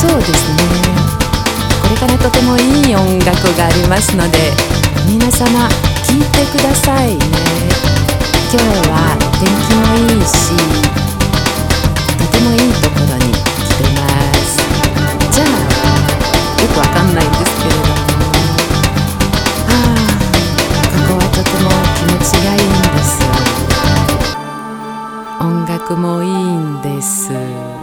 そうですね。これからとてもいい音楽がありますので皆様聴いてくださいね今日は天気もいいしとてもいいところに来てます。じゃあよくわかんないんですけれどもああここはとても気持ちがいいんです音楽もいいんです。